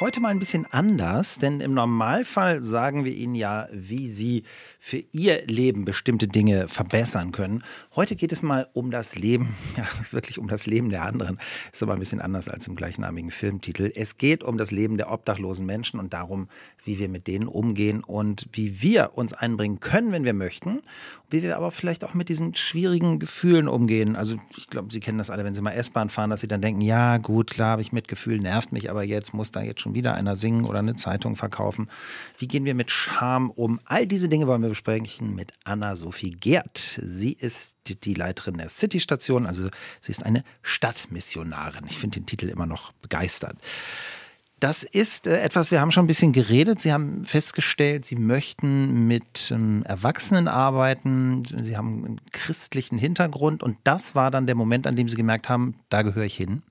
Heute mal ein bisschen anders, denn im Normalfall sagen wir Ihnen ja, wie Sie für Ihr Leben bestimmte Dinge verbessern können. Heute geht es mal um das Leben, ja, wirklich um das Leben der anderen. Ist aber ein bisschen anders als im gleichnamigen Filmtitel. Es geht um das Leben der obdachlosen Menschen und darum, wie wir mit denen umgehen und wie wir uns einbringen können, wenn wir möchten. Wie wir aber vielleicht auch mit diesen schwierigen Gefühlen umgehen. Also ich glaube, Sie kennen das alle, wenn Sie mal S-Bahn fahren, dass Sie dann denken, ja gut, klar habe ich Mitgefühl, nervt mich, aber jetzt muss da jetzt schon wieder einer singen oder eine Zeitung verkaufen. Wie gehen wir mit Scham um? All diese Dinge wollen wir besprechen mit Anna-Sophie Gerd. Sie ist die Leiterin der City-Station, also sie ist eine Stadtmissionarin. Ich finde den Titel immer noch begeisternd. Das ist äh, etwas, wir haben schon ein bisschen geredet. Sie haben festgestellt, Sie möchten mit ähm, Erwachsenen arbeiten. Sie haben einen christlichen Hintergrund. Und das war dann der Moment, an dem Sie gemerkt haben, da gehöre ich hin.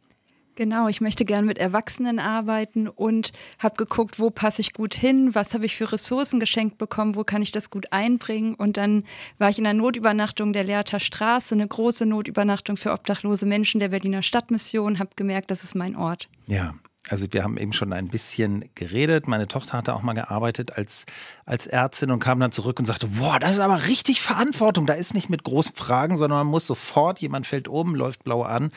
Genau, ich möchte gern mit Erwachsenen arbeiten und habe geguckt, wo passe ich gut hin, was habe ich für Ressourcen geschenkt bekommen, wo kann ich das gut einbringen. Und dann war ich in einer Notübernachtung der Lehrter Straße, eine große Notübernachtung für obdachlose Menschen der Berliner Stadtmission, habe gemerkt, das ist mein Ort. Ja, also wir haben eben schon ein bisschen geredet. Meine Tochter hatte auch mal gearbeitet als, als Ärztin und kam dann zurück und sagte, boah, das ist aber richtig Verantwortung. Da ist nicht mit großen Fragen, sondern man muss sofort, jemand fällt oben, läuft blau an.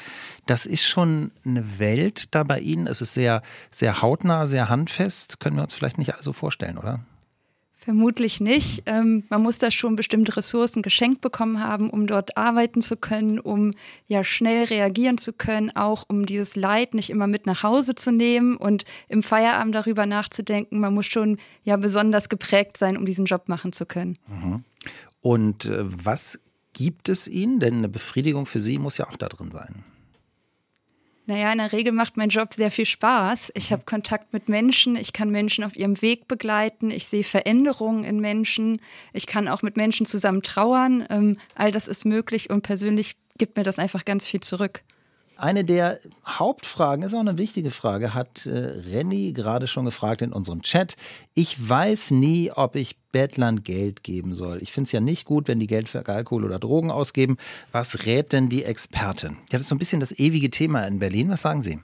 Das ist schon eine Welt da bei Ihnen. Es ist sehr, sehr hautnah, sehr handfest. Können wir uns vielleicht nicht alle so vorstellen, oder? Vermutlich nicht. Ähm, man muss da schon bestimmte Ressourcen geschenkt bekommen haben, um dort arbeiten zu können, um ja schnell reagieren zu können, auch um dieses Leid nicht immer mit nach Hause zu nehmen und im Feierabend darüber nachzudenken. Man muss schon ja besonders geprägt sein, um diesen Job machen zu können. Mhm. Und äh, was gibt es Ihnen? Denn eine Befriedigung für Sie muss ja auch da drin sein. Naja, in der Regel macht mein Job sehr viel Spaß. Ich habe Kontakt mit Menschen, ich kann Menschen auf ihrem Weg begleiten, ich sehe Veränderungen in Menschen, ich kann auch mit Menschen zusammen trauern. Ähm, all das ist möglich und persönlich gibt mir das einfach ganz viel zurück. Eine der Hauptfragen, ist auch eine wichtige Frage, hat äh, Renny gerade schon gefragt in unserem Chat. Ich weiß nie, ob ich Bettlern Geld geben soll. Ich finde es ja nicht gut, wenn die Geld für Alkohol oder Drogen ausgeben. Was rät denn die Expertin? Ja, das ist so ein bisschen das ewige Thema in Berlin. Was sagen Sie?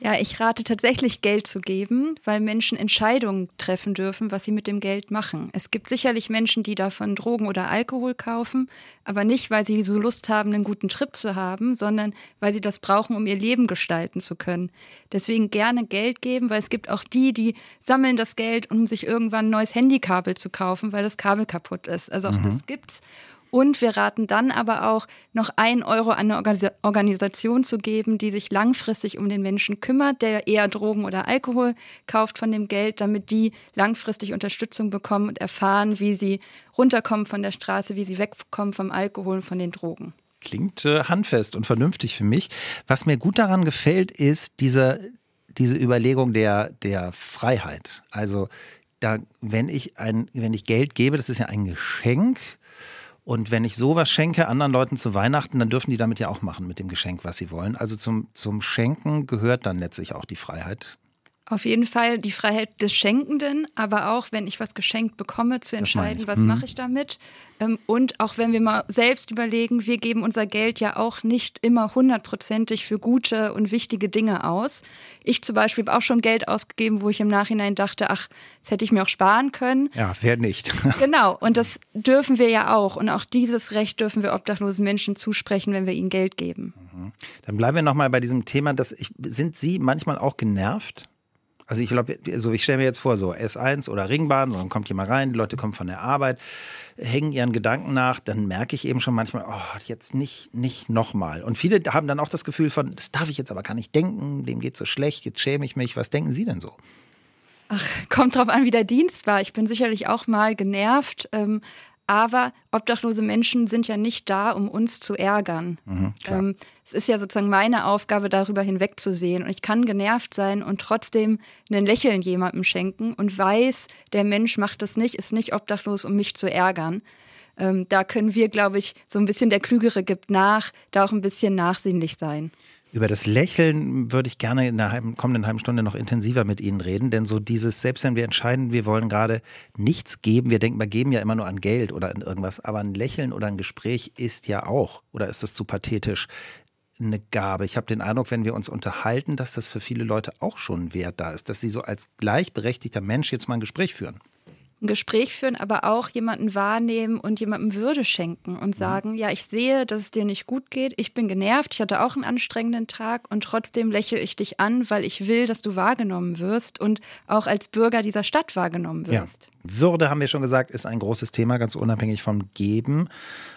Ja, ich rate tatsächlich Geld zu geben, weil Menschen Entscheidungen treffen dürfen, was sie mit dem Geld machen. Es gibt sicherlich Menschen, die davon Drogen oder Alkohol kaufen, aber nicht, weil sie so Lust haben, einen guten Trip zu haben, sondern weil sie das brauchen, um ihr Leben gestalten zu können. Deswegen gerne Geld geben, weil es gibt auch die, die sammeln das Geld, um sich irgendwann ein neues Handykabel zu kaufen, weil das Kabel kaputt ist. Also auch mhm. das gibt's. Und wir raten dann aber auch, noch ein Euro an eine Organisation zu geben, die sich langfristig um den Menschen kümmert, der eher Drogen oder Alkohol kauft von dem Geld, damit die langfristig Unterstützung bekommen und erfahren, wie sie runterkommen von der Straße, wie sie wegkommen vom Alkohol und von den Drogen. Klingt äh, handfest und vernünftig für mich. Was mir gut daran gefällt, ist diese, diese Überlegung der, der Freiheit. Also da, wenn ich ein, wenn ich Geld gebe, das ist ja ein Geschenk und wenn ich sowas schenke anderen Leuten zu Weihnachten, dann dürfen die damit ja auch machen mit dem Geschenk, was sie wollen. Also zum, zum Schenken gehört dann letztlich auch die Freiheit. Auf jeden Fall die Freiheit des Schenkenden, aber auch, wenn ich was geschenkt bekomme, zu entscheiden, was mhm. mache ich damit. Ähm, und auch wenn wir mal selbst überlegen, wir geben unser Geld ja auch nicht immer hundertprozentig für gute und wichtige Dinge aus. Ich zum Beispiel habe auch schon Geld ausgegeben, wo ich im Nachhinein dachte, ach, das hätte ich mir auch sparen können. Ja, wer nicht. genau, und das dürfen wir ja auch. Und auch dieses Recht dürfen wir obdachlosen Menschen zusprechen, wenn wir ihnen Geld geben. Mhm. Dann bleiben wir nochmal bei diesem Thema, dass ich, sind Sie manchmal auch genervt? Also ich glaube, so ich stelle mir jetzt vor, so S1 oder Ringbahn, und dann kommt jemand rein, die Leute kommen von der Arbeit, hängen ihren Gedanken nach, dann merke ich eben schon manchmal, oh, jetzt nicht, nicht nochmal. Und viele haben dann auch das Gefühl von, das darf ich jetzt aber gar nicht denken, dem geht so schlecht, jetzt schäme ich mich. Was denken Sie denn so? Ach, kommt drauf an, wie der Dienst war. Ich bin sicherlich auch mal genervt. Ähm, aber obdachlose Menschen sind ja nicht da, um uns zu ärgern. Mhm, ähm, es ist ja sozusagen meine Aufgabe, darüber hinwegzusehen. Und ich kann genervt sein und trotzdem ein Lächeln jemandem schenken und weiß, der Mensch macht das nicht, ist nicht obdachlos, um mich zu ärgern. Ähm, da können wir, glaube ich, so ein bisschen der Klügere gibt nach, da auch ein bisschen nachsinnlich sein. Über das Lächeln würde ich gerne in der kommenden halben Stunde noch intensiver mit Ihnen reden, denn so dieses, selbst wenn wir entscheiden, wir wollen gerade nichts geben, wir denken, wir geben ja immer nur an Geld oder an irgendwas, aber ein Lächeln oder ein Gespräch ist ja auch, oder ist das zu pathetisch, eine Gabe. Ich habe den Eindruck, wenn wir uns unterhalten, dass das für viele Leute auch schon ein Wert da ist, dass sie so als gleichberechtigter Mensch jetzt mal ein Gespräch führen ein Gespräch führen, aber auch jemanden wahrnehmen und jemandem Würde schenken und mhm. sagen, ja, ich sehe, dass es dir nicht gut geht, ich bin genervt, ich hatte auch einen anstrengenden Tag und trotzdem lächle ich dich an, weil ich will, dass du wahrgenommen wirst und auch als Bürger dieser Stadt wahrgenommen wirst. Ja. Würde, haben wir schon gesagt, ist ein großes Thema, ganz unabhängig vom Geben.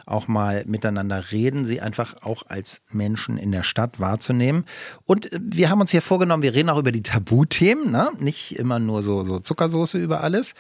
Auch mal miteinander reden, sie einfach auch als Menschen in der Stadt wahrzunehmen. Und äh, wir haben uns hier vorgenommen, wir reden auch über die Tabuthemen, ne? nicht immer nur so, so Zuckersoße über alles.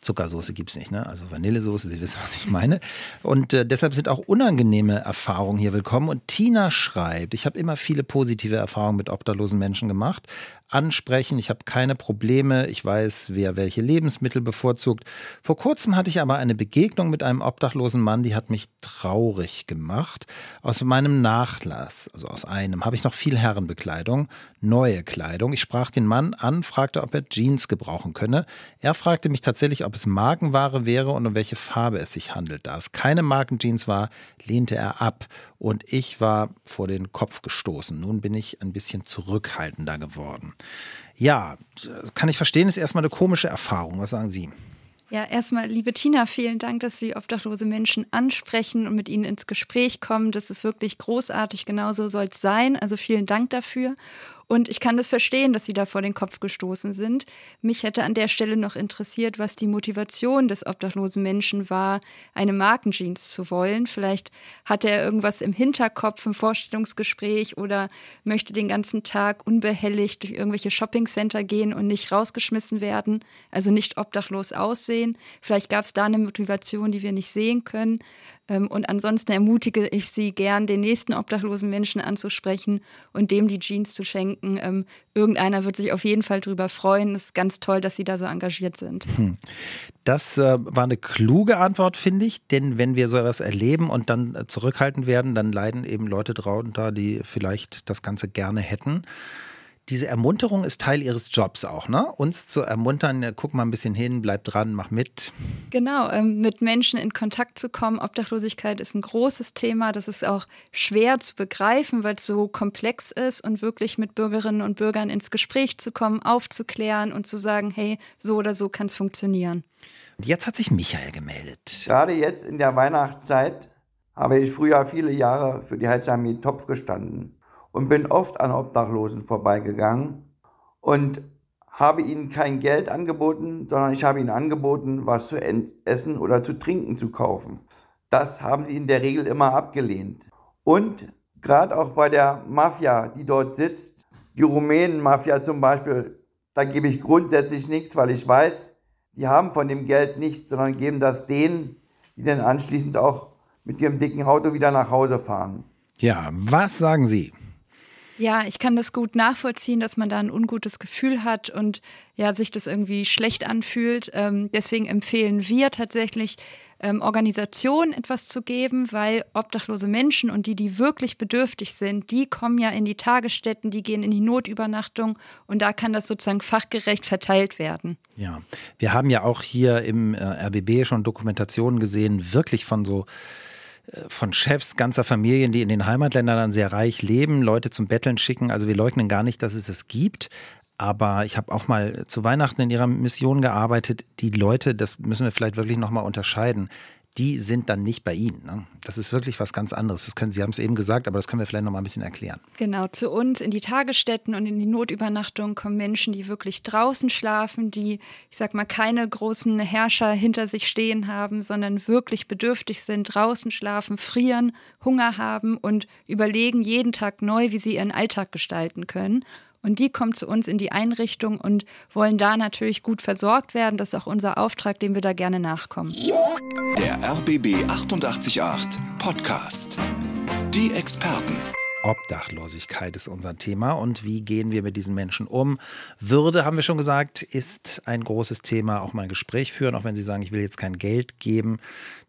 Zuckersoße gibt es nicht, ne? also Vanillesoße, Sie wissen, was ich meine. Und äh, deshalb sind auch unangenehme Erfahrungen hier willkommen. Und Tina schreibt, ich habe immer viele positive Erfahrungen mit obdachlosen Menschen gemacht, ansprechen. Ich habe keine Probleme. Ich weiß, wer welche Lebensmittel bevorzugt. Vor kurzem hatte ich aber eine Begegnung mit einem obdachlosen Mann, die hat mich traurig gemacht. Aus meinem Nachlass, also aus einem, habe ich noch viel Herrenbekleidung, neue Kleidung. Ich sprach den Mann an, fragte, ob er Jeans gebrauchen könne. Er fragte mich tatsächlich, ob es Markenware wäre und um welche Farbe es sich handelt. Da es keine Markenjeans war, lehnte er ab und ich war vor den Kopf gestoßen. Nun bin ich ein bisschen zurückhaltender geworden. Ja, kann ich verstehen, ist erstmal eine komische Erfahrung. Was sagen Sie? Ja, erstmal, liebe Tina, vielen Dank, dass Sie obdachlose Menschen ansprechen und mit ihnen ins Gespräch kommen. Das ist wirklich großartig. Genauso soll es sein. Also vielen Dank dafür. Und ich kann das verstehen, dass sie da vor den Kopf gestoßen sind. Mich hätte an der Stelle noch interessiert, was die Motivation des obdachlosen Menschen war, eine Markenjeans zu wollen. Vielleicht hat er irgendwas im Hinterkopf, im Vorstellungsgespräch oder möchte den ganzen Tag unbehelligt durch irgendwelche Shoppingcenter gehen und nicht rausgeschmissen werden, also nicht obdachlos aussehen. Vielleicht gab es da eine Motivation, die wir nicht sehen können. Ähm, und ansonsten ermutige ich Sie gern, den nächsten obdachlosen Menschen anzusprechen und dem die Jeans zu schenken. Ähm, irgendeiner wird sich auf jeden Fall darüber freuen. Es ist ganz toll, dass Sie da so engagiert sind. Hm. Das äh, war eine kluge Antwort, finde ich. Denn wenn wir so etwas erleben und dann äh, zurückhalten werden, dann leiden eben Leute drunter, die vielleicht das Ganze gerne hätten diese Ermunterung ist Teil ihres Jobs auch, ne? Uns zu ermuntern, guck mal ein bisschen hin, bleib dran, mach mit. Genau, ähm, mit Menschen in Kontakt zu kommen. Obdachlosigkeit ist ein großes Thema. Das ist auch schwer zu begreifen, weil es so komplex ist und wirklich mit Bürgerinnen und Bürgern ins Gespräch zu kommen, aufzuklären und zu sagen, hey, so oder so kann es funktionieren. Und jetzt hat sich Michael gemeldet. Gerade jetzt in der Weihnachtszeit habe ich früher viele Jahre für die Heilsarmee Topf gestanden und bin oft an Obdachlosen vorbeigegangen und habe ihnen kein Geld angeboten, sondern ich habe ihnen angeboten, was zu essen oder zu trinken zu kaufen. Das haben sie in der Regel immer abgelehnt. Und gerade auch bei der Mafia, die dort sitzt, die Rumänen-Mafia zum Beispiel, da gebe ich grundsätzlich nichts, weil ich weiß, die haben von dem Geld nichts, sondern geben das denen, die dann anschließend auch mit ihrem dicken Auto wieder nach Hause fahren. Ja, was sagen Sie? Ja, ich kann das gut nachvollziehen, dass man da ein ungutes Gefühl hat und ja, sich das irgendwie schlecht anfühlt. Ähm, deswegen empfehlen wir tatsächlich, ähm, Organisationen etwas zu geben, weil obdachlose Menschen und die, die wirklich bedürftig sind, die kommen ja in die Tagesstätten, die gehen in die Notübernachtung und da kann das sozusagen fachgerecht verteilt werden. Ja, wir haben ja auch hier im äh, RBB schon Dokumentationen gesehen, wirklich von so von Chefs ganzer Familien, die in den Heimatländern dann sehr reich leben, Leute zum Betteln schicken. Also wir leugnen gar nicht, dass es es gibt. Aber ich habe auch mal zu Weihnachten in ihrer Mission gearbeitet. Die Leute, das müssen wir vielleicht wirklich nochmal unterscheiden die sind dann nicht bei Ihnen. Ne? Das ist wirklich was ganz anderes. Das können Sie haben es eben gesagt, aber das können wir vielleicht noch mal ein bisschen erklären. Genau, zu uns in die Tagesstätten und in die Notübernachtung kommen Menschen, die wirklich draußen schlafen, die, ich sag mal, keine großen Herrscher hinter sich stehen haben, sondern wirklich bedürftig sind, draußen schlafen, frieren, Hunger haben und überlegen jeden Tag neu, wie sie ihren Alltag gestalten können. Und die kommen zu uns in die Einrichtung und wollen da natürlich gut versorgt werden. Das ist auch unser Auftrag, dem wir da gerne nachkommen. Der RBB 888 Podcast. Die Experten. Obdachlosigkeit ist unser Thema und wie gehen wir mit diesen Menschen um? Würde, haben wir schon gesagt, ist ein großes Thema. Auch mal ein Gespräch führen, auch wenn Sie sagen, ich will jetzt kein Geld geben,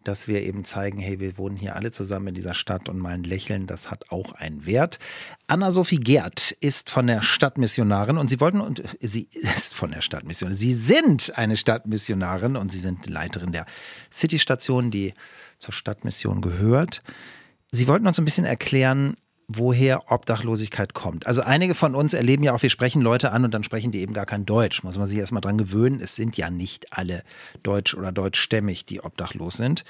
dass wir eben zeigen, hey, wir wohnen hier alle zusammen in dieser Stadt und mal ein Lächeln, das hat auch einen Wert. Anna-Sophie Gerd ist von der Stadtmissionarin und Sie wollten, und sie ist von der Stadtmissionarin, Sie sind eine Stadtmissionarin und Sie sind Leiterin der City-Station, die zur Stadtmission gehört. Sie wollten uns ein bisschen erklären, woher Obdachlosigkeit kommt. Also einige von uns erleben ja auch, wir sprechen Leute an und dann sprechen die eben gar kein Deutsch. Muss man sich erstmal dran gewöhnen. Es sind ja nicht alle deutsch oder deutschstämmig, die obdachlos sind.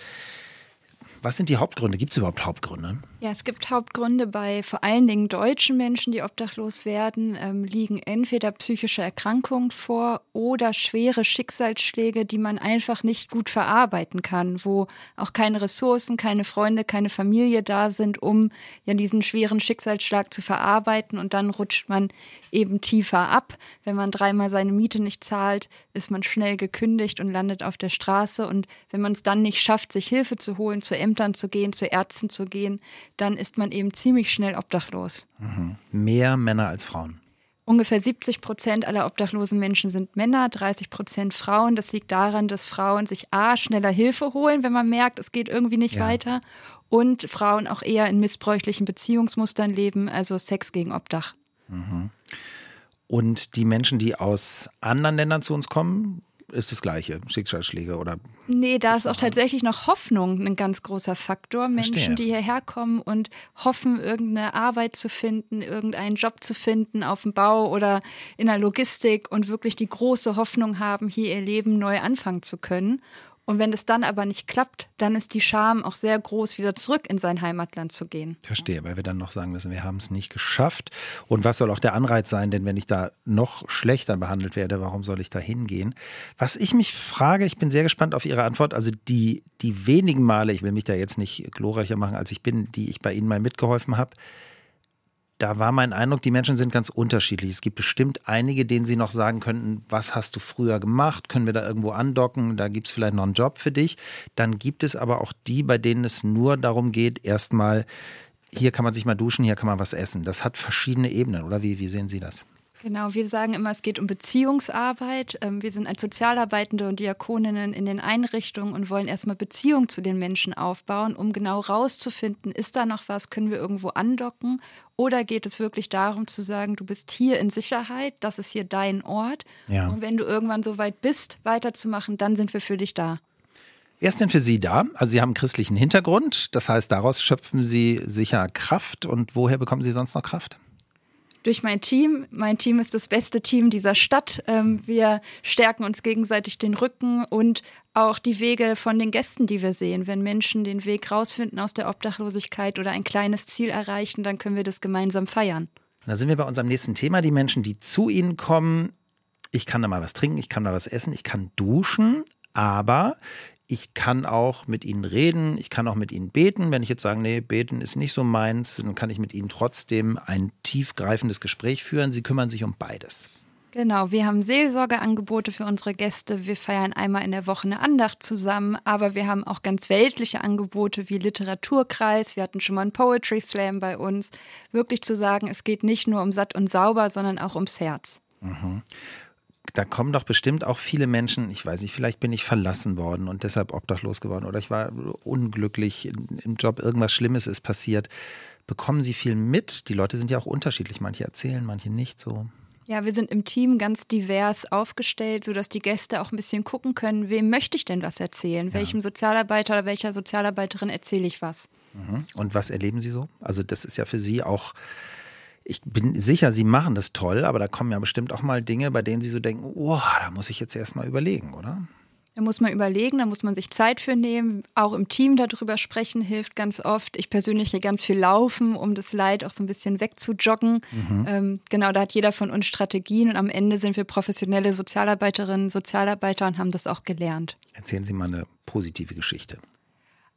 Was sind die Hauptgründe? Gibt es überhaupt Hauptgründe? Ja, es gibt Hauptgründe bei vor allen Dingen deutschen Menschen, die obdachlos werden, ähm, liegen entweder psychische Erkrankungen vor oder schwere Schicksalsschläge, die man einfach nicht gut verarbeiten kann, wo auch keine Ressourcen, keine Freunde, keine Familie da sind, um ja diesen schweren Schicksalsschlag zu verarbeiten und dann rutscht man eben tiefer ab. Wenn man dreimal seine Miete nicht zahlt, ist man schnell gekündigt und landet auf der Straße. Und wenn man es dann nicht schafft, sich Hilfe zu holen, zu Ämtern zu gehen, zu Ärzten zu gehen, dann ist man eben ziemlich schnell obdachlos. Mhm. Mehr Männer als Frauen. Ungefähr 70 Prozent aller obdachlosen Menschen sind Männer, 30 Prozent Frauen. Das liegt daran, dass Frauen sich A, schneller Hilfe holen, wenn man merkt, es geht irgendwie nicht ja. weiter. Und Frauen auch eher in missbräuchlichen Beziehungsmustern leben, also Sex gegen Obdach. Mhm. Und die Menschen, die aus anderen Ländern zu uns kommen, ist das Gleiche, Schicksalsschläge oder? Nee, da ist auch tatsächlich noch Hoffnung ein ganz großer Faktor. Menschen, Verstehe. die hierher kommen und hoffen, irgendeine Arbeit zu finden, irgendeinen Job zu finden auf dem Bau oder in der Logistik und wirklich die große Hoffnung haben, hier ihr Leben neu anfangen zu können. Und wenn es dann aber nicht klappt, dann ist die Scham auch sehr groß, wieder zurück in sein Heimatland zu gehen. Verstehe, weil wir dann noch sagen müssen, wir haben es nicht geschafft. Und was soll auch der Anreiz sein? Denn wenn ich da noch schlechter behandelt werde, warum soll ich da hingehen? Was ich mich frage, ich bin sehr gespannt auf Ihre Antwort. Also die, die wenigen Male, ich will mich da jetzt nicht glorreicher machen, als ich bin, die ich bei Ihnen mal mitgeholfen habe, da war mein Eindruck, die Menschen sind ganz unterschiedlich. Es gibt bestimmt einige, denen sie noch sagen könnten, was hast du früher gemacht? Können wir da irgendwo andocken? Da gibt es vielleicht noch einen Job für dich. Dann gibt es aber auch die, bei denen es nur darum geht, erstmal, hier kann man sich mal duschen, hier kann man was essen. Das hat verschiedene Ebenen, oder wie, wie sehen Sie das? Genau, wir sagen immer, es geht um Beziehungsarbeit. Ähm, wir sind als Sozialarbeitende und Diakoninnen in den Einrichtungen und wollen erstmal Beziehung zu den Menschen aufbauen, um genau rauszufinden, ist da noch was, können wir irgendwo andocken? Oder geht es wirklich darum zu sagen, du bist hier in Sicherheit, das ist hier dein Ort. Ja. Und wenn du irgendwann so weit bist, weiterzumachen, dann sind wir für dich da. Wer ist denn für Sie da? Also Sie haben einen christlichen Hintergrund, das heißt, daraus schöpfen Sie sicher Kraft. Und woher bekommen Sie sonst noch Kraft? Durch mein Team. Mein Team ist das beste Team dieser Stadt. Ähm, wir stärken uns gegenseitig den Rücken und auch die Wege von den Gästen, die wir sehen. Wenn Menschen den Weg rausfinden aus der Obdachlosigkeit oder ein kleines Ziel erreichen, dann können wir das gemeinsam feiern. Da sind wir bei unserem nächsten Thema. Die Menschen, die zu Ihnen kommen. Ich kann da mal was trinken, ich kann da was essen, ich kann duschen, aber ich kann auch mit ihnen reden, ich kann auch mit ihnen beten. Wenn ich jetzt sage, nee, beten ist nicht so meins, dann kann ich mit ihnen trotzdem ein tiefgreifendes Gespräch führen. Sie kümmern sich um beides. Genau, wir haben Seelsorgeangebote für unsere Gäste. Wir feiern einmal in der Woche eine Andacht zusammen, aber wir haben auch ganz weltliche Angebote wie Literaturkreis. Wir hatten schon mal einen Poetry Slam bei uns. Wirklich zu sagen, es geht nicht nur um satt und sauber, sondern auch ums Herz. Mhm da kommen doch bestimmt auch viele Menschen, ich weiß nicht, vielleicht bin ich verlassen worden und deshalb obdachlos geworden oder ich war unglücklich im Job, irgendwas Schlimmes ist passiert. Bekommen Sie viel mit? Die Leute sind ja auch unterschiedlich. Manche erzählen, manche nicht so. Ja, wir sind im Team ganz divers aufgestellt, sodass die Gäste auch ein bisschen gucken können, wem möchte ich denn was erzählen? Ja. Welchem Sozialarbeiter oder welcher Sozialarbeiterin erzähle ich was? Mhm. Und was erleben Sie so? Also das ist ja für Sie auch ich bin sicher, Sie machen das toll, aber da kommen ja bestimmt auch mal Dinge, bei denen Sie so denken, oh, da muss ich jetzt erst mal überlegen, oder? Da muss man überlegen, da muss man sich Zeit für nehmen. Auch im Team darüber sprechen hilft ganz oft. Ich persönlich gehe ganz viel laufen, um das Leid auch so ein bisschen wegzujoggen. Mhm. Ähm, genau, da hat jeder von uns Strategien und am Ende sind wir professionelle Sozialarbeiterinnen, Sozialarbeiter und haben das auch gelernt. Erzählen Sie mal eine positive Geschichte.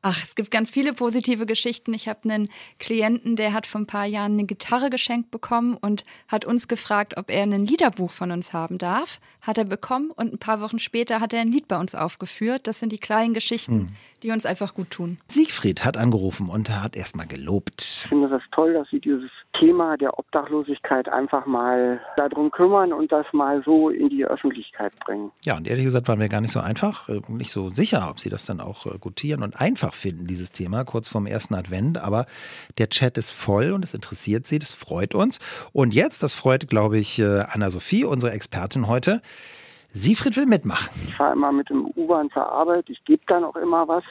Ach, es gibt ganz viele positive Geschichten. Ich habe einen Klienten, der hat vor ein paar Jahren eine Gitarre geschenkt bekommen und hat uns gefragt, ob er ein Liederbuch von uns haben darf. Hat er bekommen und ein paar Wochen später hat er ein Lied bei uns aufgeführt. Das sind die kleinen Geschichten, hm. Die uns einfach gut tun. Siegfried hat angerufen und hat erstmal gelobt. Ich finde das toll, dass Sie dieses Thema der Obdachlosigkeit einfach mal darum kümmern und das mal so in die Öffentlichkeit bringen. Ja, und ehrlich gesagt waren wir gar nicht so einfach, äh, nicht so sicher, ob Sie das dann auch äh, gutieren und einfach finden, dieses Thema, kurz vorm ersten Advent. Aber der Chat ist voll und es interessiert Sie, das freut uns. Und jetzt, das freut, glaube ich, äh, Anna-Sophie, unsere Expertin heute. Siegfried will mitmachen. Ich fahre immer mit dem U-Bahn zur Arbeit, ich gebe dann auch immer was.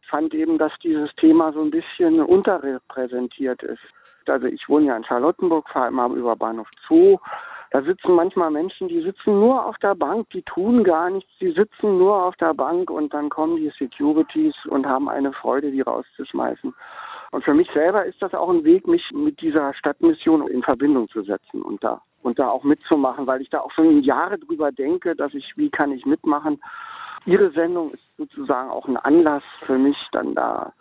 Ich fand eben, dass dieses Thema so ein bisschen unterrepräsentiert ist. Also ich wohne ja in Charlottenburg, fahre immer über Bahnhof Zoo. Da sitzen manchmal Menschen, die sitzen nur auf der Bank, die tun gar nichts, die sitzen nur auf der Bank und dann kommen die Securities und haben eine Freude, die rauszuschmeißen. Und für mich selber ist das auch ein Weg, mich mit dieser Stadtmission in Verbindung zu setzen und da und da auch mitzumachen, weil ich da auch schon Jahre drüber denke, dass ich, wie kann ich mitmachen. Ihre Sendung ist sozusagen auch ein Anlass für mich, dann da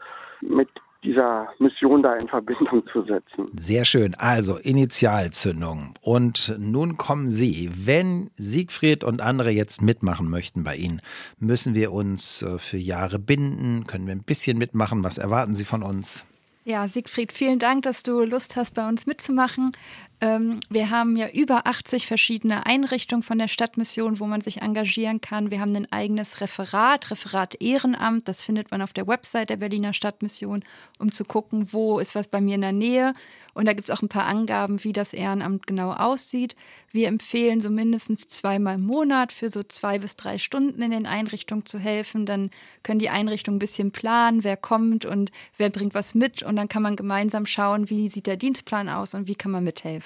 mit dieser Mission da in Verbindung zu setzen. Sehr schön. Also Initialzündung. Und nun kommen Sie. Wenn Siegfried und andere jetzt mitmachen möchten bei Ihnen, müssen wir uns äh, für Jahre binden? Können wir ein bisschen mitmachen? Was erwarten Sie von uns? Ja, Siegfried, vielen Dank, dass du Lust hast, bei uns mitzumachen. Ähm, wir haben ja über 80 verschiedene Einrichtungen von der Stadtmission, wo man sich engagieren kann. Wir haben ein eigenes Referat, Referat Ehrenamt. Das findet man auf der Website der Berliner Stadtmission, um zu gucken, wo ist was bei mir in der Nähe. Und da gibt es auch ein paar Angaben, wie das Ehrenamt genau aussieht. Wir empfehlen so mindestens zweimal im Monat für so zwei bis drei Stunden in den Einrichtungen zu helfen. Dann können die Einrichtungen ein bisschen planen, wer kommt und wer bringt was mit. Und dann kann man gemeinsam schauen, wie sieht der Dienstplan aus und wie kann man mithelfen.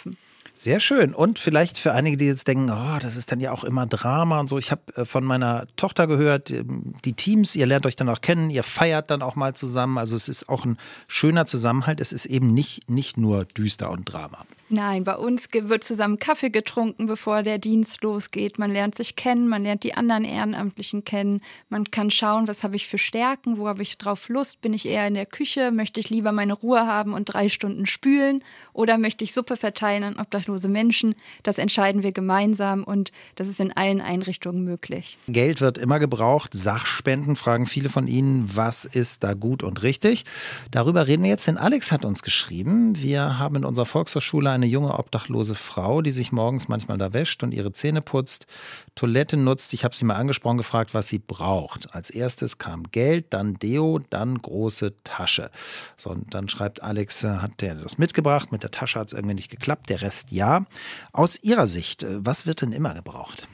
Sehr schön. Und vielleicht für einige, die jetzt denken, oh, das ist dann ja auch immer Drama und so. Ich habe äh, von meiner Tochter gehört, ähm, die Teams, ihr lernt euch dann auch kennen, ihr feiert dann auch mal zusammen. Also es ist auch ein schöner Zusammenhalt. Es ist eben nicht, nicht nur düster und Drama. Nein, bei uns wird zusammen Kaffee getrunken, bevor der Dienst losgeht. Man lernt sich kennen, man lernt die anderen Ehrenamtlichen kennen. Man kann schauen, was habe ich für Stärken, wo habe ich drauf Lust? Bin ich eher in der Küche? Möchte ich lieber meine Ruhe haben und drei Stunden spülen? Oder möchte ich Suppe verteilen an obdachlose Menschen? Das entscheiden wir gemeinsam und das ist in allen Einrichtungen möglich. Geld wird immer gebraucht. Sachspenden fragen viele von Ihnen, was ist da gut und richtig? Darüber reden wir jetzt, denn Alex hat uns geschrieben. Wir haben in unserer Volkshochschule eine junge obdachlose Frau, die sich morgens manchmal da wäscht und ihre Zähne putzt, Toilette nutzt. Ich habe sie mal angesprochen, gefragt, was sie braucht. Als erstes kam Geld, dann Deo, dann große Tasche. So, und dann schreibt Alex, äh, hat der das mitgebracht? Mit der Tasche hat es irgendwie nicht geklappt, der Rest ja. Aus Ihrer Sicht, äh, was wird denn immer gebraucht?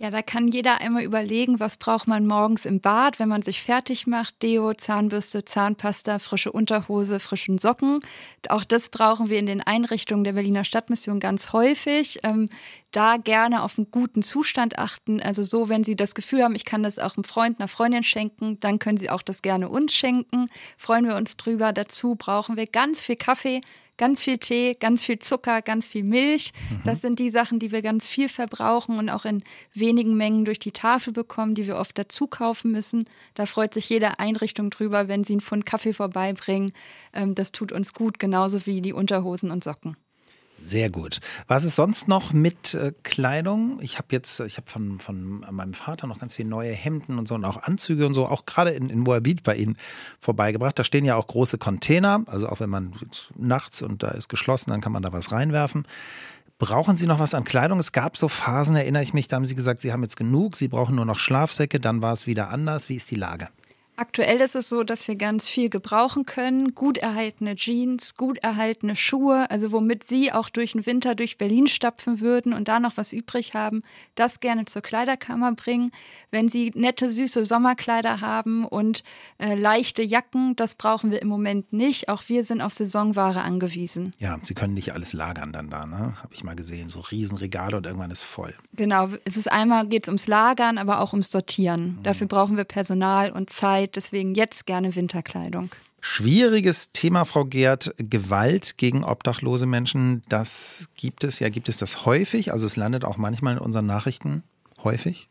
Ja, da kann jeder einmal überlegen, was braucht man morgens im Bad, wenn man sich fertig macht. Deo, Zahnbürste, Zahnpasta, frische Unterhose, frischen Socken. Auch das brauchen wir in den Einrichtungen der Berliner Stadtmission ganz häufig. Ähm, da gerne auf einen guten Zustand achten. Also so, wenn Sie das Gefühl haben, ich kann das auch einem Freund, einer Freundin schenken, dann können Sie auch das gerne uns schenken. Freuen wir uns drüber. Dazu brauchen wir ganz viel Kaffee ganz viel Tee, ganz viel Zucker, ganz viel Milch. Mhm. Das sind die Sachen, die wir ganz viel verbrauchen und auch in wenigen Mengen durch die Tafel bekommen, die wir oft dazu kaufen müssen. Da freut sich jede Einrichtung drüber, wenn sie einen Pfund Kaffee vorbeibringen. Ähm, das tut uns gut, genauso wie die Unterhosen und Socken. Sehr gut. Was ist sonst noch mit äh, Kleidung? Ich habe jetzt, ich habe von, von meinem Vater noch ganz viele neue Hemden und so und auch Anzüge und so, auch gerade in, in Moabit bei Ihnen vorbeigebracht. Da stehen ja auch große Container, also auch wenn man nachts und da ist geschlossen, dann kann man da was reinwerfen. Brauchen Sie noch was an Kleidung? Es gab so Phasen, erinnere ich mich, da haben Sie gesagt, Sie haben jetzt genug, Sie brauchen nur noch Schlafsäcke, dann war es wieder anders. Wie ist die Lage? Aktuell ist es so, dass wir ganz viel gebrauchen können. Gut erhaltene Jeans, gut erhaltene Schuhe, also womit Sie auch durch den Winter durch Berlin stapfen würden und da noch was übrig haben, das gerne zur Kleiderkammer bringen. Wenn Sie nette, süße Sommerkleider haben und äh, leichte Jacken, das brauchen wir im Moment nicht. Auch wir sind auf Saisonware angewiesen. Ja, Sie können nicht alles lagern dann da, ne? Habe ich mal gesehen. So Riesenregale und irgendwann ist voll. Genau, es ist einmal geht es ums Lagern, aber auch ums Sortieren. Mhm. Dafür brauchen wir Personal und Zeit deswegen jetzt gerne Winterkleidung. Schwieriges Thema, Frau Gerd. Gewalt gegen obdachlose Menschen, das gibt es. Ja, gibt es das häufig? Also es landet auch manchmal in unseren Nachrichten häufig?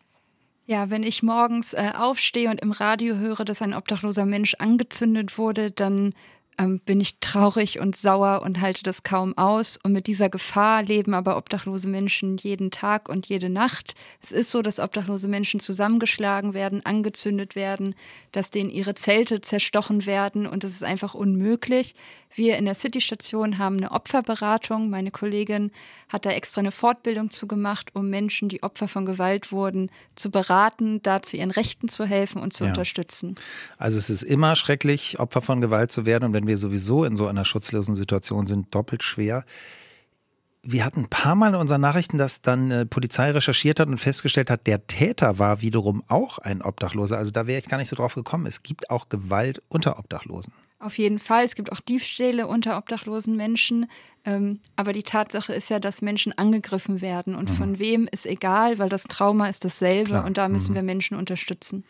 Ja, wenn ich morgens äh, aufstehe und im Radio höre, dass ein obdachloser Mensch angezündet wurde, dann ähm, bin ich traurig und sauer und halte das kaum aus. Und mit dieser Gefahr leben aber obdachlose Menschen jeden Tag und jede Nacht. Es ist so, dass obdachlose Menschen zusammengeschlagen werden, angezündet werden, dass denen ihre Zelte zerstochen werden und das ist einfach unmöglich. Wir in der City-Station haben eine Opferberatung. Meine Kollegin hat da extra eine Fortbildung zugemacht, um Menschen, die Opfer von Gewalt wurden, zu beraten, da zu ihren Rechten zu helfen und zu ja. unterstützen. Also es ist immer schrecklich, Opfer von Gewalt zu werden. Und wenn wir sowieso in so einer schutzlosen Situation sind, doppelt schwer. Wir hatten ein paar Mal in unseren Nachrichten, dass dann äh, Polizei recherchiert hat und festgestellt hat, der Täter war wiederum auch ein Obdachloser. Also da wäre ich gar nicht so drauf gekommen. Es gibt auch Gewalt unter Obdachlosen. Auf jeden Fall. Es gibt auch Diebstähle unter obdachlosen Menschen. Ähm, aber die Tatsache ist ja, dass Menschen angegriffen werden. Und mhm. von wem ist egal, weil das Trauma ist dasselbe. Klar. Und da müssen mhm. wir Menschen unterstützen.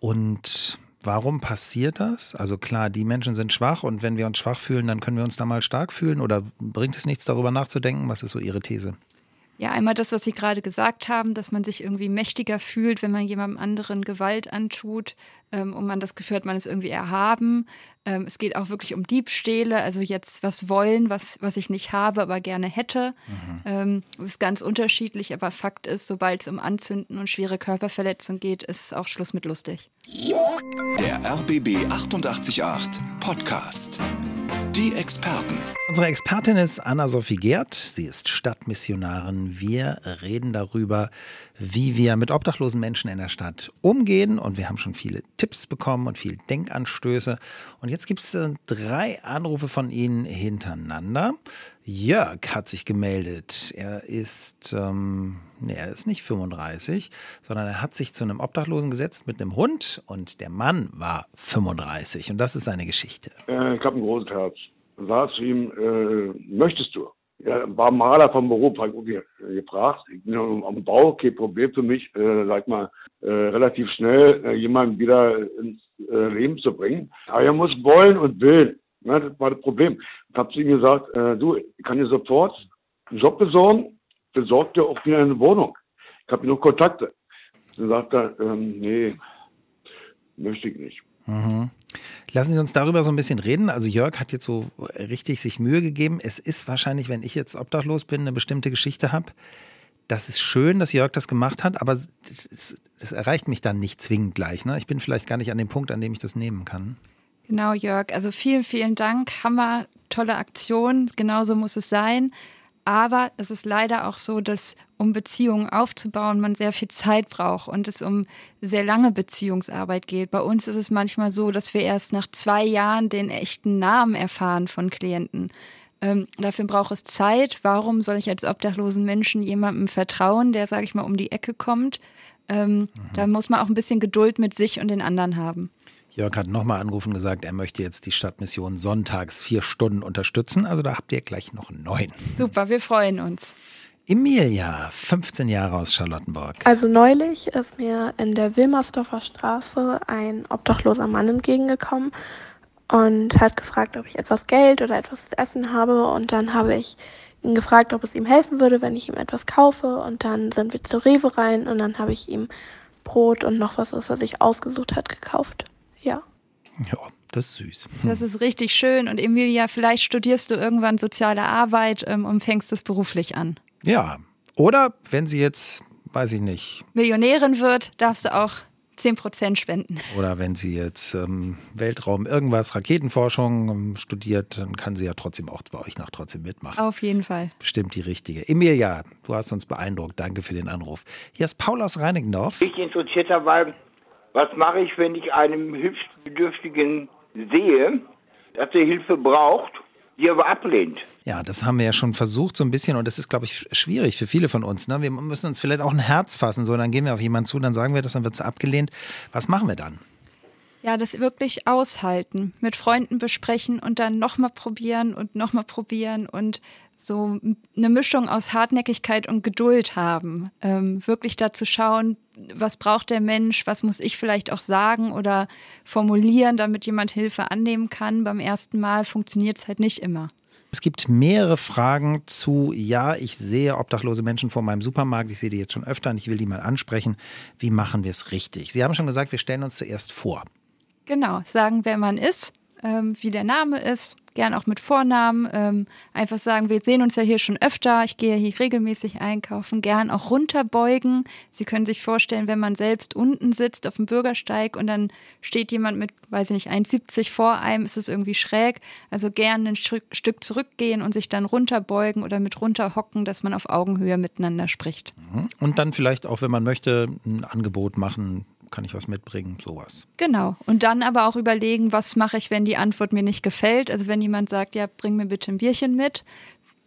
Und warum passiert das? Also klar, die Menschen sind schwach und wenn wir uns schwach fühlen, dann können wir uns da mal stark fühlen. Oder bringt es nichts, darüber nachzudenken? Was ist so Ihre These? Ja, einmal das, was Sie gerade gesagt haben, dass man sich irgendwie mächtiger fühlt, wenn man jemandem anderen Gewalt antut ähm, und man das Gefühl hat, man ist irgendwie erhaben. Ähm, es geht auch wirklich um Diebstähle, also jetzt was wollen, was, was ich nicht habe, aber gerne hätte. Mhm. Ähm, das ist ganz unterschiedlich, aber Fakt ist, sobald es um Anzünden und schwere Körperverletzungen geht, ist auch Schluss mit lustig. Der RBB 888 Podcast. Die Experten. Unsere Expertin ist Anna-Sophie Gerd. Sie ist Stadtmissionarin. Wir reden darüber, wie wir mit obdachlosen Menschen in der Stadt umgehen. Und wir haben schon viele Tipps bekommen und viele Denkanstöße. Und jetzt gibt es äh, drei Anrufe von Ihnen hintereinander. Jörg hat sich gemeldet. Er ist, ähm, nee, er ist nicht 35, sondern er hat sich zu einem Obdachlosen gesetzt mit einem Hund und der Mann war 35. Und das ist seine Geschichte. Äh, ich habe ein großes Herz. Zu ihm, äh, möchtest du? Er war Maler vom Beruf, hat gefragt. Ich bin am Bau, kein Problem für mich, äh, sag mal, äh, relativ schnell äh, jemanden wieder ins äh, Leben zu bringen. Aber er muss wollen und will. Ja, das war das Problem. Ich habe zu ihm gesagt, äh, du, ich kann dir sofort einen Job besorgen, besorg dir auch wieder eine Wohnung. Ich habe noch Kontakte. Dann sagt er, ähm, nee, möchte ich nicht. Mhm. Lassen Sie uns darüber so ein bisschen reden. Also Jörg hat jetzt so richtig sich Mühe gegeben. Es ist wahrscheinlich, wenn ich jetzt obdachlos bin, eine bestimmte Geschichte habe. Das ist schön, dass Jörg das gemacht hat, aber das, das erreicht mich dann nicht zwingend gleich. Ne? Ich bin vielleicht gar nicht an dem Punkt, an dem ich das nehmen kann. Genau, Jörg. Also vielen, vielen Dank. Hammer, tolle Aktion. Genauso muss es sein. Aber es ist leider auch so, dass um Beziehungen aufzubauen, man sehr viel Zeit braucht und es um sehr lange Beziehungsarbeit geht. Bei uns ist es manchmal so, dass wir erst nach zwei Jahren den echten Namen erfahren von Klienten. Ähm, dafür braucht es Zeit. Warum soll ich als obdachlosen Menschen jemandem vertrauen, der, sage ich mal, um die Ecke kommt? Ähm, mhm. Da muss man auch ein bisschen Geduld mit sich und den anderen haben. Jörg hat nochmal angerufen und gesagt, er möchte jetzt die Stadtmission sonntags vier Stunden unterstützen. Also da habt ihr gleich noch neun. Super, wir freuen uns. Emilia, 15 Jahre aus Charlottenburg. Also neulich ist mir in der Wilmersdorfer Straße ein obdachloser Mann entgegengekommen und hat gefragt, ob ich etwas Geld oder etwas zu essen habe. Und dann habe ich ihn gefragt, ob es ihm helfen würde, wenn ich ihm etwas kaufe. Und dann sind wir zu Rewe rein und dann habe ich ihm Brot und noch was, was er sich ausgesucht hat, gekauft. Ja. Ja, das ist süß. Das ist richtig schön. Und Emilia, vielleicht studierst du irgendwann soziale Arbeit ähm, und fängst es beruflich an. Ja. Oder wenn sie jetzt, weiß ich nicht. Millionärin wird, darfst du auch 10% spenden. Oder wenn sie jetzt ähm, Weltraum irgendwas, Raketenforschung ähm, studiert, dann kann sie ja trotzdem auch bei euch nach trotzdem mitmachen. Auf jeden Fall. Das ist bestimmt die richtige. Emilia, du hast uns beeindruckt. Danke für den Anruf. Hier ist Paul aus Reinigendorf. Ich interessiert dabei, was mache ich, wenn ich einen Hilfsbedürftigen sehe, dass er Hilfe braucht, die aber ablehnt? Ja, das haben wir ja schon versucht so ein bisschen und das ist, glaube ich, schwierig für viele von uns. Ne? Wir müssen uns vielleicht auch ein Herz fassen, so dann gehen wir auf jemanden zu, dann sagen wir das, dann wird es abgelehnt. Was machen wir dann? Ja, das wirklich aushalten, mit Freunden besprechen und dann nochmal probieren und nochmal probieren und so eine Mischung aus Hartnäckigkeit und Geduld haben. Ähm, wirklich dazu schauen, was braucht der Mensch, was muss ich vielleicht auch sagen oder formulieren, damit jemand Hilfe annehmen kann. Beim ersten Mal funktioniert es halt nicht immer. Es gibt mehrere Fragen zu, ja, ich sehe obdachlose Menschen vor meinem Supermarkt, ich sehe die jetzt schon öfter und ich will die mal ansprechen. Wie machen wir es richtig? Sie haben schon gesagt, wir stellen uns zuerst vor. Genau, sagen, wer man ist, ähm, wie der Name ist, gern auch mit Vornamen. Ähm, einfach sagen, wir sehen uns ja hier schon öfter, ich gehe hier regelmäßig einkaufen, gern auch runterbeugen. Sie können sich vorstellen, wenn man selbst unten sitzt auf dem Bürgersteig und dann steht jemand mit, weiß ich nicht, 1,70 vor einem, ist es irgendwie schräg. Also gern ein Stück zurückgehen und sich dann runterbeugen oder mit runterhocken, dass man auf Augenhöhe miteinander spricht. Mhm. Und dann vielleicht auch, wenn man möchte, ein Angebot machen, kann ich was mitbringen, sowas. Genau. Und dann aber auch überlegen, was mache ich, wenn die Antwort mir nicht gefällt. Also wenn jemand sagt, ja, bring mir bitte ein Bierchen mit,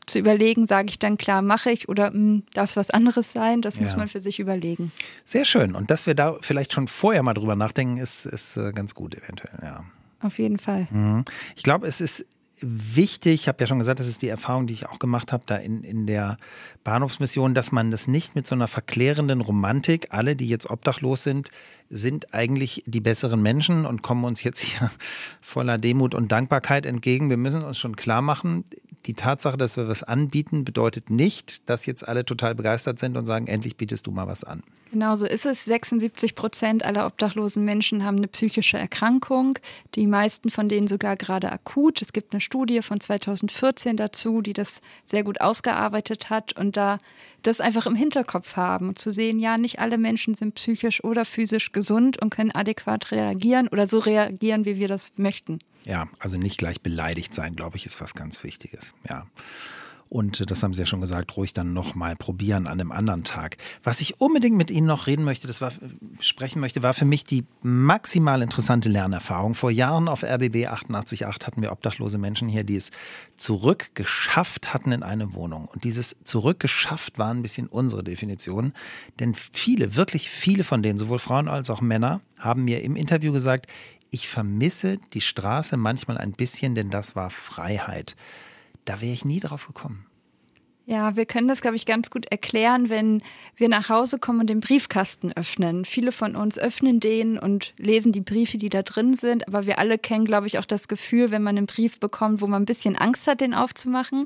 zu überlegen, sage ich dann klar, mache ich oder hm, darf es was anderes sein? Das ja. muss man für sich überlegen. Sehr schön. Und dass wir da vielleicht schon vorher mal drüber nachdenken, ist, ist äh, ganz gut eventuell, ja. Auf jeden Fall. Mhm. Ich glaube, es ist wichtig, ich habe ja schon gesagt, das ist die Erfahrung, die ich auch gemacht habe, da in, in der Bahnhofsmission, dass man das nicht mit so einer verklärenden Romantik, alle, die jetzt obdachlos sind, sind eigentlich die besseren Menschen und kommen uns jetzt hier voller Demut und Dankbarkeit entgegen. Wir müssen uns schon klar machen, die Tatsache, dass wir was anbieten, bedeutet nicht, dass jetzt alle total begeistert sind und sagen, endlich bietest du mal was an. Genau so ist es. 76 Prozent aller obdachlosen Menschen haben eine psychische Erkrankung. Die meisten von denen sogar gerade akut. Es gibt eine Studie von 2014 dazu, die das sehr gut ausgearbeitet hat und da das einfach im Hinterkopf haben und zu sehen, ja, nicht alle Menschen sind psychisch oder physisch gesund und können adäquat reagieren oder so reagieren, wie wir das möchten. Ja, also nicht gleich beleidigt sein, glaube ich, ist was ganz Wichtiges. Ja. Und das haben Sie ja schon gesagt, ruhig dann nochmal probieren an einem anderen Tag. Was ich unbedingt mit Ihnen noch reden möchte, das war, sprechen möchte, war für mich die maximal interessante Lernerfahrung. Vor Jahren auf RBB 88.8 hatten wir obdachlose Menschen hier, die es zurückgeschafft hatten in eine Wohnung. Und dieses zurückgeschafft war ein bisschen unsere Definition. Denn viele, wirklich viele von denen, sowohl Frauen als auch Männer, haben mir im Interview gesagt, ich vermisse die Straße manchmal ein bisschen, denn das war Freiheit. Da wäre ich nie drauf gekommen. Ja, wir können das, glaube ich, ganz gut erklären, wenn wir nach Hause kommen und den Briefkasten öffnen. Viele von uns öffnen den und lesen die Briefe, die da drin sind. Aber wir alle kennen, glaube ich, auch das Gefühl, wenn man einen Brief bekommt, wo man ein bisschen Angst hat, den aufzumachen.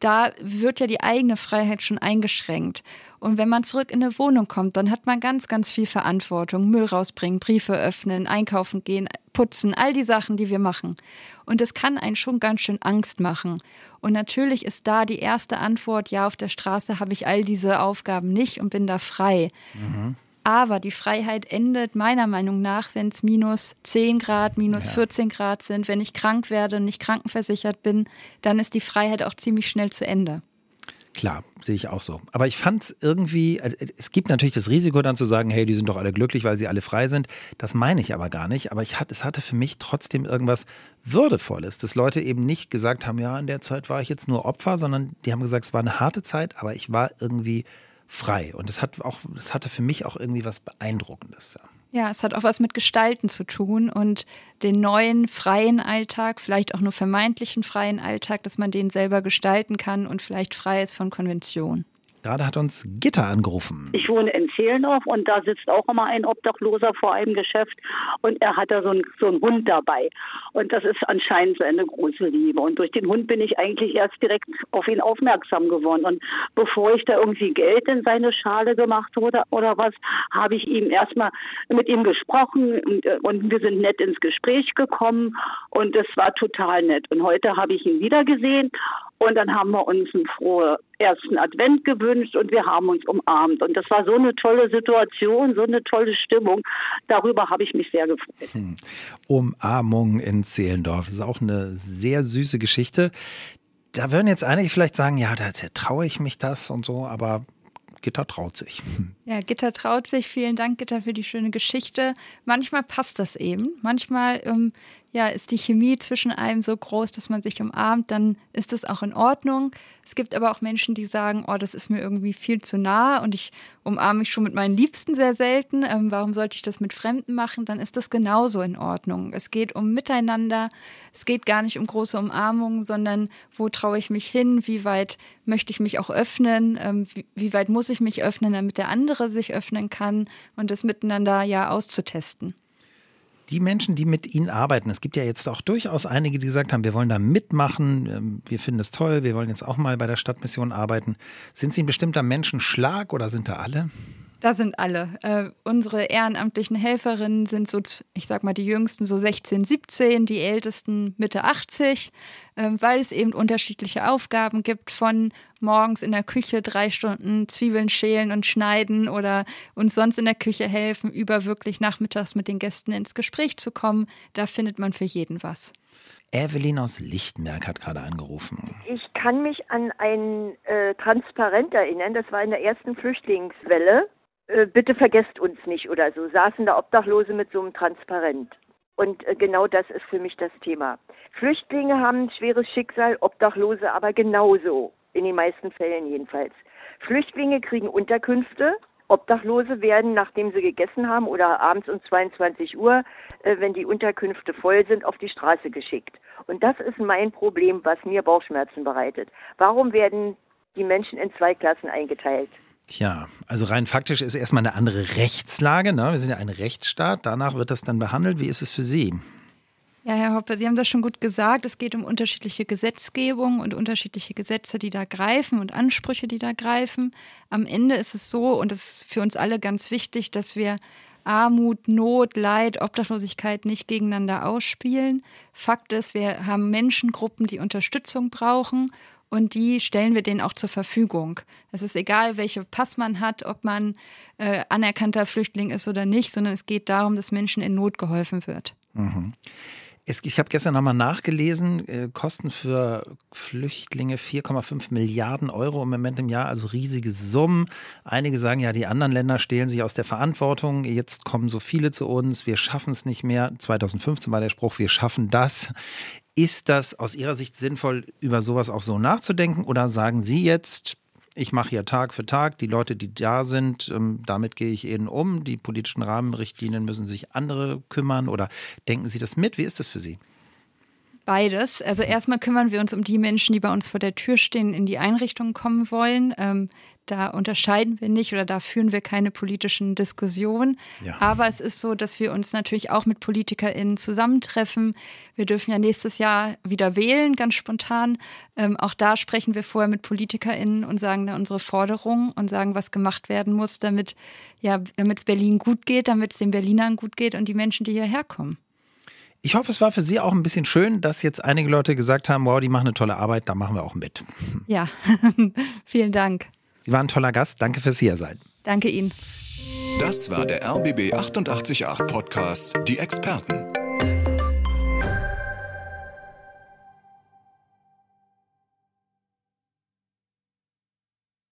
Da wird ja die eigene Freiheit schon eingeschränkt. Und wenn man zurück in eine Wohnung kommt, dann hat man ganz, ganz viel Verantwortung. Müll rausbringen, Briefe öffnen, einkaufen gehen, putzen, all die Sachen, die wir machen. Und es kann einen schon ganz schön Angst machen. Und natürlich ist da die erste Antwort, ja, auf der Straße habe ich all diese Aufgaben nicht und bin da frei. Mhm. Aber die Freiheit endet meiner Meinung nach, wenn es minus 10 Grad, minus ja. 14 Grad sind. Wenn ich krank werde und nicht krankenversichert bin, dann ist die Freiheit auch ziemlich schnell zu Ende. Klar, sehe ich auch so. Aber ich fand es irgendwie, äh, es gibt natürlich das Risiko dann zu sagen, hey, die sind doch alle glücklich, weil sie alle frei sind. Das meine ich aber gar nicht. Aber ich hatte, es hatte für mich trotzdem irgendwas Würdevolles, dass Leute eben nicht gesagt haben, ja, in der Zeit war ich jetzt nur Opfer, sondern die haben gesagt, es war eine harte Zeit, aber ich war irgendwie frei. Und es hat hatte für mich auch irgendwie was Beeindruckendes. Ja, es hat auch was mit Gestalten zu tun und den neuen freien Alltag, vielleicht auch nur vermeintlichen freien Alltag, dass man den selber gestalten kann und vielleicht frei ist von Konvention. Gerade hat uns Gitter angerufen. Ich wohne in Zehlendorf und da sitzt auch immer ein Obdachloser vor einem Geschäft und er hat da so einen, so einen Hund dabei. Und das ist anscheinend so eine große Liebe. Und durch den Hund bin ich eigentlich erst direkt auf ihn aufmerksam geworden. Und bevor ich da irgendwie Geld in seine Schale gemacht wurde oder was, habe ich ihm erstmal mit ihm gesprochen und, und wir sind nett ins Gespräch gekommen und es war total nett. Und heute habe ich ihn wieder gesehen und dann haben wir uns einen frohen ersten Advent gewünscht und wir haben uns umarmt. Und das war so eine tolle Situation, so eine tolle Stimmung. Darüber habe ich mich sehr gefreut. Hm. Umarmung in Zehlendorf. Das ist auch eine sehr süße Geschichte. Da würden jetzt einige vielleicht sagen, ja, da traue ich mich das und so, aber Gitter traut sich. Ja, Gitter traut sich. Vielen Dank, Gitter, für die schöne Geschichte. Manchmal passt das eben. Manchmal ähm, ja, ist die Chemie zwischen einem so groß, dass man sich umarmt, dann ist das auch in Ordnung. Es gibt aber auch Menschen, die sagen, oh, das ist mir irgendwie viel zu nah und ich umarme mich schon mit meinen Liebsten sehr selten. Ähm, warum sollte ich das mit Fremden machen? Dann ist das genauso in Ordnung. Es geht um Miteinander. Es geht gar nicht um große Umarmungen, sondern wo traue ich mich hin? Wie weit möchte ich mich auch öffnen? Ähm, wie, wie weit muss ich mich öffnen, damit der andere sich öffnen kann und das miteinander ja auszutesten? Die Menschen, die mit Ihnen arbeiten, es gibt ja jetzt auch durchaus einige, die gesagt haben, wir wollen da mitmachen, ähm, wir finden es toll, wir wollen jetzt auch mal bei der Stadtmission arbeiten. Sind Sie ein bestimmter Menschenschlag oder sind da alle? Da sind alle. Äh, unsere ehrenamtlichen Helferinnen sind so, ich sag mal, die jüngsten so 16, 17, die ältesten Mitte 80, äh, weil es eben unterschiedliche Aufgaben gibt von morgens in der Küche drei Stunden Zwiebeln schälen und schneiden oder uns sonst in der Küche helfen, über wirklich nachmittags mit den Gästen ins Gespräch zu kommen. Da findet man für jeden was. Evelyn aus Lichtenberg hat gerade angerufen. Ich kann mich an ein äh, Transparent erinnern, das war in der ersten Flüchtlingswelle. Äh, bitte vergesst uns nicht oder so, saßen da Obdachlose mit so einem Transparent. Und äh, genau das ist für mich das Thema. Flüchtlinge haben ein schweres Schicksal, Obdachlose aber genauso, in den meisten Fällen jedenfalls. Flüchtlinge kriegen Unterkünfte, Obdachlose werden, nachdem sie gegessen haben oder abends um 22 Uhr, äh, wenn die Unterkünfte voll sind, auf die Straße geschickt. Und das ist mein Problem, was mir Bauchschmerzen bereitet. Warum werden die Menschen in zwei Klassen eingeteilt? Tja, also rein faktisch ist erstmal eine andere Rechtslage. Ne? Wir sind ja ein Rechtsstaat. Danach wird das dann behandelt. Wie ist es für Sie? Ja, Herr Hoppe, Sie haben das schon gut gesagt. Es geht um unterschiedliche Gesetzgebung und unterschiedliche Gesetze, die da greifen und Ansprüche, die da greifen. Am Ende ist es so, und das ist für uns alle ganz wichtig, dass wir Armut, Not, Leid, Obdachlosigkeit nicht gegeneinander ausspielen. Fakt ist, wir haben Menschengruppen, die Unterstützung brauchen und die stellen wir denen auch zur Verfügung. Es ist egal, welche Pass man hat, ob man äh, anerkannter Flüchtling ist oder nicht, sondern es geht darum, dass Menschen in Not geholfen wird. Mhm. Es, ich habe gestern nochmal nachgelesen, äh, Kosten für Flüchtlinge 4,5 Milliarden Euro im Moment im Jahr, also riesige Summen. Einige sagen ja, die anderen Länder stehlen sich aus der Verantwortung. Jetzt kommen so viele zu uns, wir schaffen es nicht mehr. 2015 war der Spruch, wir schaffen das. Ist das aus Ihrer Sicht sinnvoll, über sowas auch so nachzudenken? Oder sagen Sie jetzt, ich mache hier Tag für Tag, die Leute, die da sind, ähm, damit gehe ich eben um. Die politischen Rahmenrichtlinien müssen sich andere kümmern oder denken Sie das mit? Wie ist das für Sie? Beides. Also erstmal kümmern wir uns um die Menschen, die bei uns vor der Tür stehen, in die Einrichtungen kommen wollen. Ähm, da unterscheiden wir nicht oder da führen wir keine politischen Diskussionen. Ja. Aber es ist so, dass wir uns natürlich auch mit PolitikerInnen zusammentreffen. Wir dürfen ja nächstes Jahr wieder wählen, ganz spontan. Ähm, auch da sprechen wir vorher mit PolitikerInnen und sagen da unsere Forderungen und sagen, was gemacht werden muss, damit ja, es Berlin gut geht, damit es den Berlinern gut geht und die Menschen, die hierher kommen. Ich hoffe, es war für Sie auch ein bisschen schön, dass jetzt einige Leute gesagt haben, wow, die machen eine tolle Arbeit, da machen wir auch mit. Ja, vielen Dank. Sie waren ein toller Gast. Danke fürs Hiersein. Danke Ihnen. Das war der RBB 888 Podcast, die Experten.